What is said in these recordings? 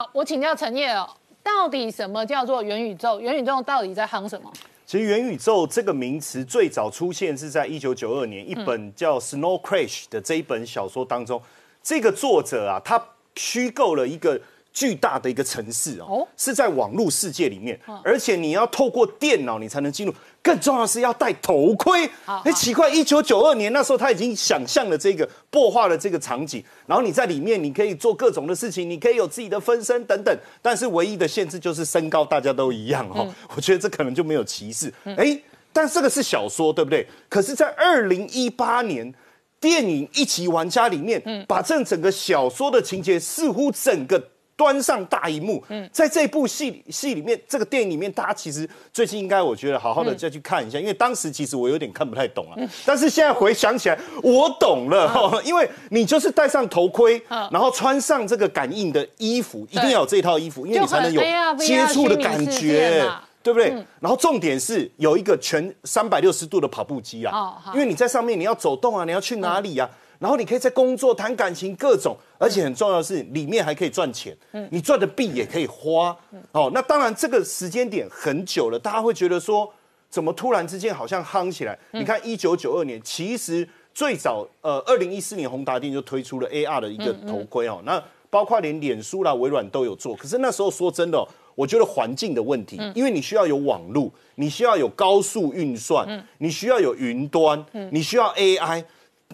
好，我请教陈烨哦，到底什么叫做元宇宙？元宇宙到底在夯什么？其实元宇宙这个名词最早出现是在一九九二年一本叫《Snow Crash》的这一本小说当中，这个作者啊，他虚构了一个。巨大的一个城市哦，是在网络世界里面，而且你要透过电脑你才能进入。更重要的是要戴头盔。哎，奇怪，一九九二年那时候他已经想象了这个破画的这个场景，然后你在里面你可以做各种的事情，你可以有自己的分身等等。但是唯一的限制就是身高，大家都一样哈。我觉得这可能就没有歧视。哎，但这个是小说对不对？可是，在二零一八年电影《一级玩家》里面，把这整个小说的情节似乎整个。端上大荧幕，在这部戏戏里面，这个电影里面，大家其实最近应该我觉得好好的再去看一下，因为当时其实我有点看不太懂啊，但是现在回想起来，我懂了，因为你就是戴上头盔，然后穿上这个感应的衣服，一定要有这套衣服，因为你才能有接触的感觉，对不对？然后重点是有一个全三百六十度的跑步机啊，因为你在上面你要走动啊，你要去哪里呀？然后你可以在工作、谈感情各种，而且很重要的是，里面还可以赚钱。嗯，你赚的币也可以花。哦，那当然这个时间点很久了，大家会觉得说，怎么突然之间好像夯起来？你看一九九二年，其实最早呃，二零一四年宏达电就推出了 AR 的一个头盔哦。那包括连脸书啦、微软都有做。可是那时候说真的，我觉得环境的问题，因为你需要有网络，你需要有高速运算，你需要有云端，你需要 AI。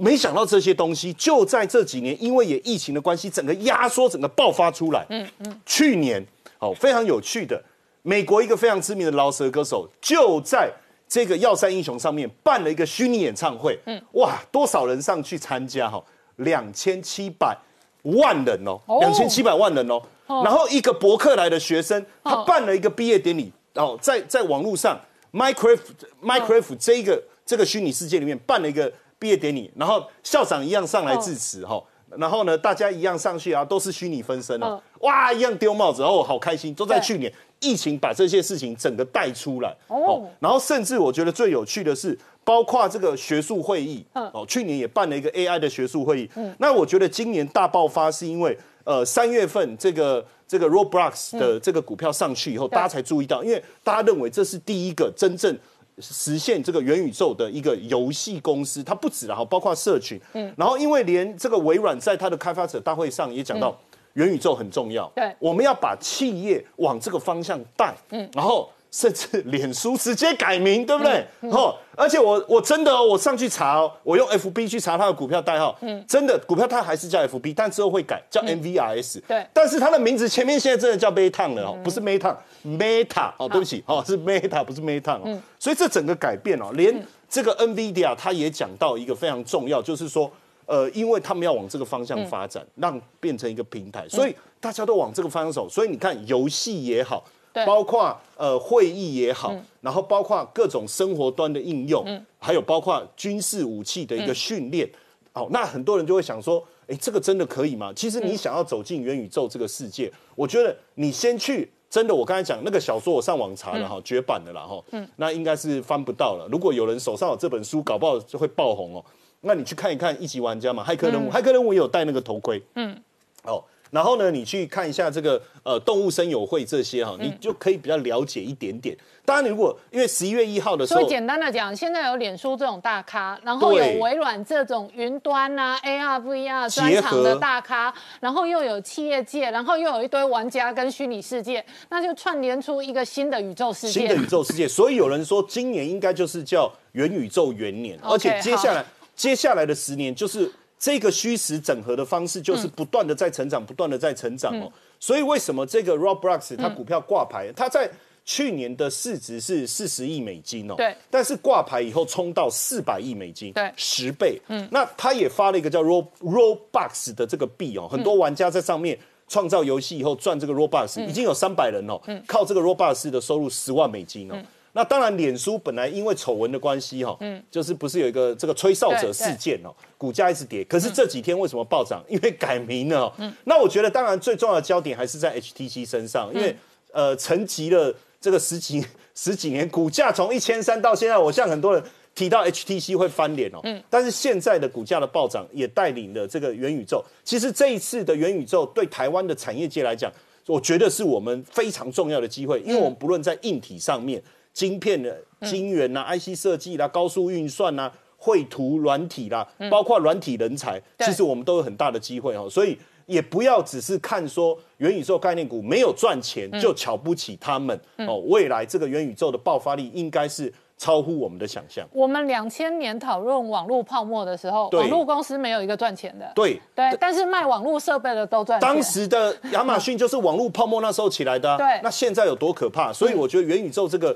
没想到这些东西就在这几年，因为也疫情的关系，整个压缩，整个爆发出来。嗯嗯。去年，哦，非常有趣的，美国一个非常知名的饶舌歌手，就在这个药山英雄上面办了一个虚拟演唱会。嗯。哇，多少人上去参加？哈，两千七百万人哦，两千七百万人哦。然后一个伯克莱的学生，他办了一个毕业典礼，哦，在在网络上，Minecraft Minecraft 这一个这个虚拟世界里面办了一个。毕业典礼，然后校长一样上来致辞哈，然后呢，大家一样上去啊，都是虚拟分身啊，哇，一样丢帽子，哦，好开心。都在去年疫情把这些事情整个带出来哦，然后甚至我觉得最有趣的是，包括这个学术会议哦，去年也办了一个 AI 的学术会议。嗯，那我觉得今年大爆发是因为呃三月份这个这个 Roblox 的这个股票上去以后，大家才注意到，因为大家认为这是第一个真正。实现这个元宇宙的一个游戏公司，它不止了哈，包括社群，嗯，然后因为连这个微软在它的开发者大会上也讲到元宇宙很重要，对，我们要把企业往这个方向带，嗯，然后。甚至脸书直接改名，对不对？哦，而且我我真的我上去查哦，我用 FB 去查它的股票代号，嗯，真的股票它还是叫 FB，但之后会改叫 MVRS，对，但是它的名字前面现在真的叫 Meta 了哦，不是 Meta，Meta 哦，对不起哦，是 Meta 不是 Meta 哦，所以这整个改变哦，连这个 NVIDIA 它也讲到一个非常重要，就是说，呃，因为他们要往这个方向发展，让变成一个平台，所以大家都往这个方向走，所以你看游戏也好。包括呃会议也好，然后包括各种生活端的应用，还有包括军事武器的一个训练，哦，那很多人就会想说，哎，这个真的可以吗？其实你想要走进元宇宙这个世界，我觉得你先去，真的，我刚才讲那个小说，我上网查了哈，绝版的啦哈，嗯。那应该是翻不到了。如果有人手上有这本书，搞不好就会爆红哦。那你去看一看一级玩家嘛，骇客任务，骇客任务也有戴那个头盔，嗯，哦。然后呢，你去看一下这个呃动物森友会这些哈，你就可以比较了解一点点。当然，如果因为十一月一号的时候，所以简单的讲，现在有脸书这种大咖，然后有微软这种云端啊 AR VR 专场的大咖，然后又有企业界，然后又有一堆玩家跟虚拟世界，那就串联出一个新的宇宙世界。新的宇宙世界，所以有人说今年应该就是叫元宇宙元年，而且接下来接下来的十年就是。这个虚实整合的方式就是不断的在成长，不断的在成长哦。所以为什么这个 Roblox 它股票挂牌，它在去年的市值是四十亿美金哦。对。但是挂牌以后冲到四百亿美金，对，十倍。嗯。那它也发了一个叫 Rob Roblox 的这个币哦，很多玩家在上面创造游戏以后赚这个 Robux，已经有三百人哦，靠这个 Robux 的收入十万美金哦。那当然，脸书本来因为丑闻的关系，哈，嗯，就是不是有一个这个吹哨者事件哦，股价一直跌。可是这几天为什么暴涨？因为改名了。嗯，那我觉得当然最重要的焦点还是在 HTC 身上，因为呃，沉寂了这个十几 十几年，股价从一千三到现在，我像很多人提到 HTC 会翻脸哦，嗯，但是现在的股价的暴涨也带领了这个元宇宙。其实这一次的元宇宙对台湾的产业界来讲。我觉得是我们非常重要的机会，因为我们不论在硬体上面，晶片的晶圆呐、IC 设计啦、高速运算呐、绘图软体啦，包括软体人才，其实我们都有很大的机会哦。所以也不要只是看说元宇宙概念股没有赚钱就瞧不起他们哦。未来这个元宇宙的爆发力应该是。超乎我们的想象。我们两千年讨论网络泡沫的时候，网络公司没有一个赚钱的。对对，但是卖网络设备的都赚钱。当时的亚马逊就是网络泡沫那时候起来的。对，那现在有多可怕？所以我觉得元宇宙这个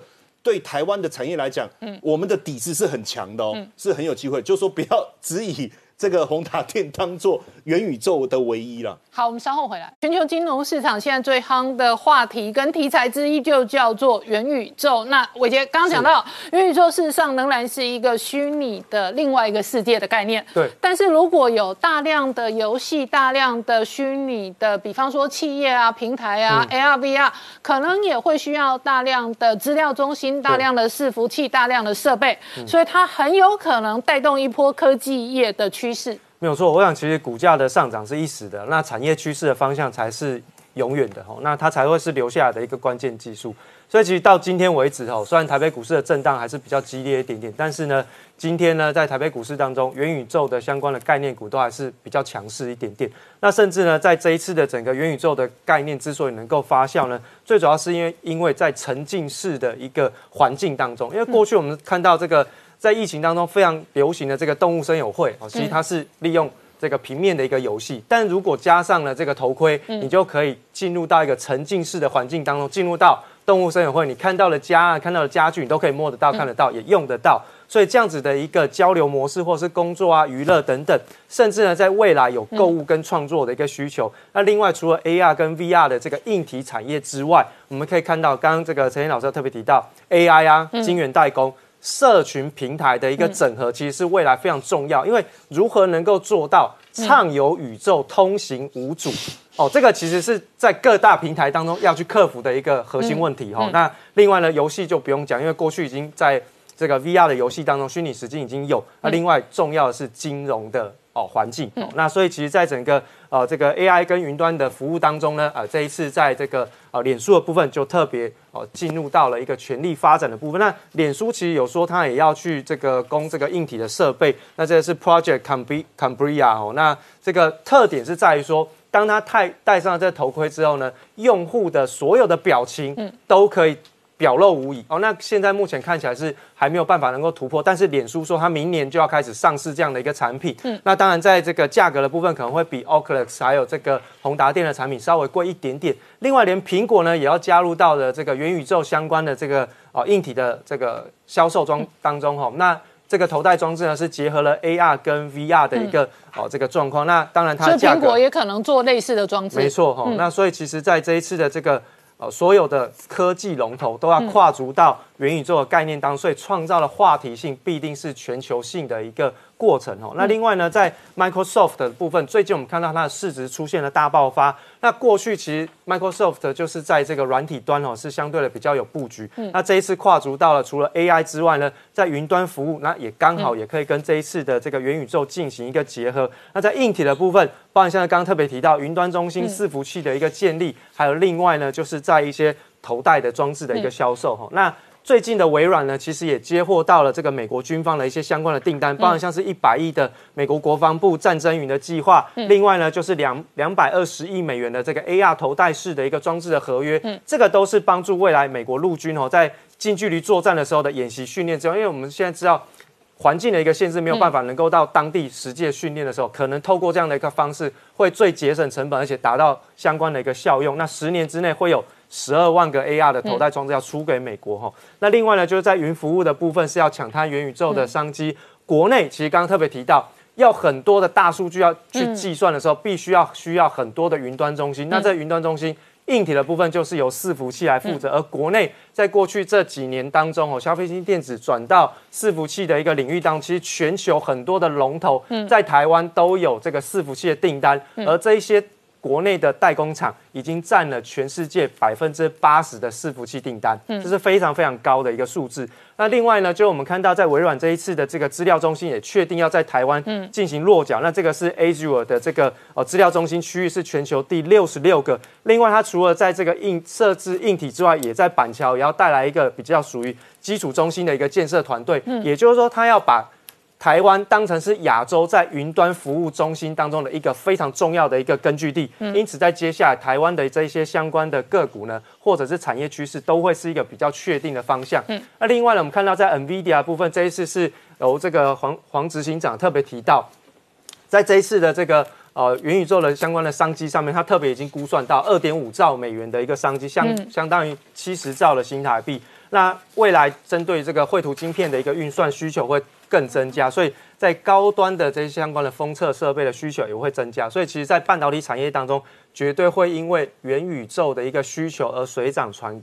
对台湾的产业来讲，嗯，我们的底子是很强的哦，是很有机会。就说不要 只以。这个宏达电当做元宇宙的唯一了。好，我们稍后回来。全球金融市场现在最夯的话题跟题材之一就叫做元宇宙。那伟杰刚刚讲到，元宇宙事实上仍然是一个虚拟的另外一个世界的概念。对。但是如果有大量的游戏、大量的虚拟的，比方说企业啊、平台啊、AR、VR，可能也会需要大量的资料中心、大量的伺服器、大量的设备，所以它很有可能带动一波科技业的趋。趋势没有错，我想其实股价的上涨是一时的，那产业趋势的方向才是永远的吼，那它才会是留下来的一个关键技术。所以其实到今天为止吼，虽然台北股市的震荡还是比较激烈一点点，但是呢，今天呢在台北股市当中，元宇宙的相关的概念股都还是比较强势一点点。那甚至呢，在这一次的整个元宇宙的概念之所以能够发酵呢，最主要是因为因为在沉浸式的一个环境当中，因为过去我们看到这个。在疫情当中非常流行的这个动物声友会哦，其实它是利用这个平面的一个游戏，但如果加上了这个头盔，你就可以进入到一个沉浸式的环境当中，进入到动物声友会，你看到了家啊，看到了家具，你都可以摸得到、看得到，也用得到。所以这样子的一个交流模式，或是工作啊、娱乐等等，甚至呢，在未来有购物跟创作的一个需求。那另外，除了 AR 跟 VR 的这个硬体产业之外，我们可以看到，刚刚这个陈燕老师特别提到 AI 啊，晶圆代工。社群平台的一个整合，其实是未来非常重要。因为如何能够做到畅游宇宙、通行无阻，哦，这个其实是在各大平台当中要去克服的一个核心问题哈。那另外呢，游戏就不用讲，因为过去已经在这个 VR 的游戏当中，虚拟实境已经有。那另外重要的是金融的。哦，环境哦，那所以其实，在整个呃这个 AI 跟云端的服务当中呢，呃，这一次在这个呃脸书的部分就特别哦进入到了一个全力发展的部分。那脸书其实有说，它也要去这个供这个硬体的设备。那这个是 Project Cambria 哦，那这个特点是在于说，当他戴戴上了这个头盔之后呢，用户的所有的表情都可以。表露无遗哦，那现在目前看起来是还没有办法能够突破，但是脸书说它明年就要开始上市这样的一个产品，嗯，那当然在这个价格的部分可能会比 Oculus 还有这个宏达电的产品稍微贵一点点。另外，连苹果呢也要加入到的这个元宇宙相关的这个哦硬体的这个销售装当中哈。那这个头戴装置呢是结合了 AR 跟 VR 的一个哦这个状况。那当然它苹果也可能做类似的装置，没错哈。那所以其实在这一次的这个。呃，所有的科技龙头都要跨足到元宇宙的概念当中，所以创造的话题性必定是全球性的一个。过程哦，那另外呢，在 Microsoft 的部分，最近我们看到它的市值出现了大爆发。那过去其实 Microsoft 就是在这个软体端哦，是相对的比较有布局。那这一次跨足到了除了 AI 之外呢，在云端服务，那也刚好也可以跟这一次的这个元宇宙进行一个结合。那在硬体的部分，包含现在刚刚特别提到云端中心伺服器的一个建立，还有另外呢，就是在一些头戴的装置的一个销售哈。那最近的微软呢，其实也接获到了这个美国军方的一些相关的订单，包含像是一百亿的美国国防部战争云的计划，另外呢就是两两百二十亿美元的这个 AR 头戴式的一个装置的合约，这个都是帮助未来美国陆军哦在近距离作战的时候的演习训练之后，因为我们现在知道环境的一个限制，没有办法能够到当地实际训练的时候，可能透过这样的一个方式，会最节省成本，而且达到相关的一个效用。那十年之内会有。十二万个 AR 的头戴装置要出给美国哈，那另外呢，就是在云服务的部分是要抢它元宇宙的商机。国内其实刚刚特别提到，要很多的大数据要去计算的时候，必须要需要很多的云端中心。那这云端中心硬体的部分就是由伺服器来负责。而国内在过去这几年当中哦，消费性电子转到伺服器的一个领域当中，其实全球很多的龙头在台湾都有这个伺服器的订单，而这一些。国内的代工厂已经占了全世界百分之八十的伺服器订单，这是非常非常高的一个数字。那另外呢，就我们看到在微软这一次的这个资料中心也确定要在台湾进行落脚，那这个是 Azure 的这个呃资料中心区域是全球第六十六个。另外，它除了在这个硬设置硬体之外，也在板桥也要带来一个比较属于基础中心的一个建设团队，也就是说，它要把。台湾当成是亚洲在云端服务中心当中的一个非常重要的一个根据地，因此在接下来台湾的这些相关的个股呢，或者是产业趋势，都会是一个比较确定的方向。那另外呢，我们看到在 NVIDIA 部分，这一次是由这个黄黄执行长特别提到，在这一次的这个呃元宇宙的相关的商机上面，他特别已经估算到二点五兆美元的一个商机，相相当于七十兆的新台币。那未来针对这个绘图晶片的一个运算需求会。更增加，所以在高端的这些相关的封测设备的需求也会增加，所以其实，在半导体产业当中，绝对会因为元宇宙的一个需求而水涨船高。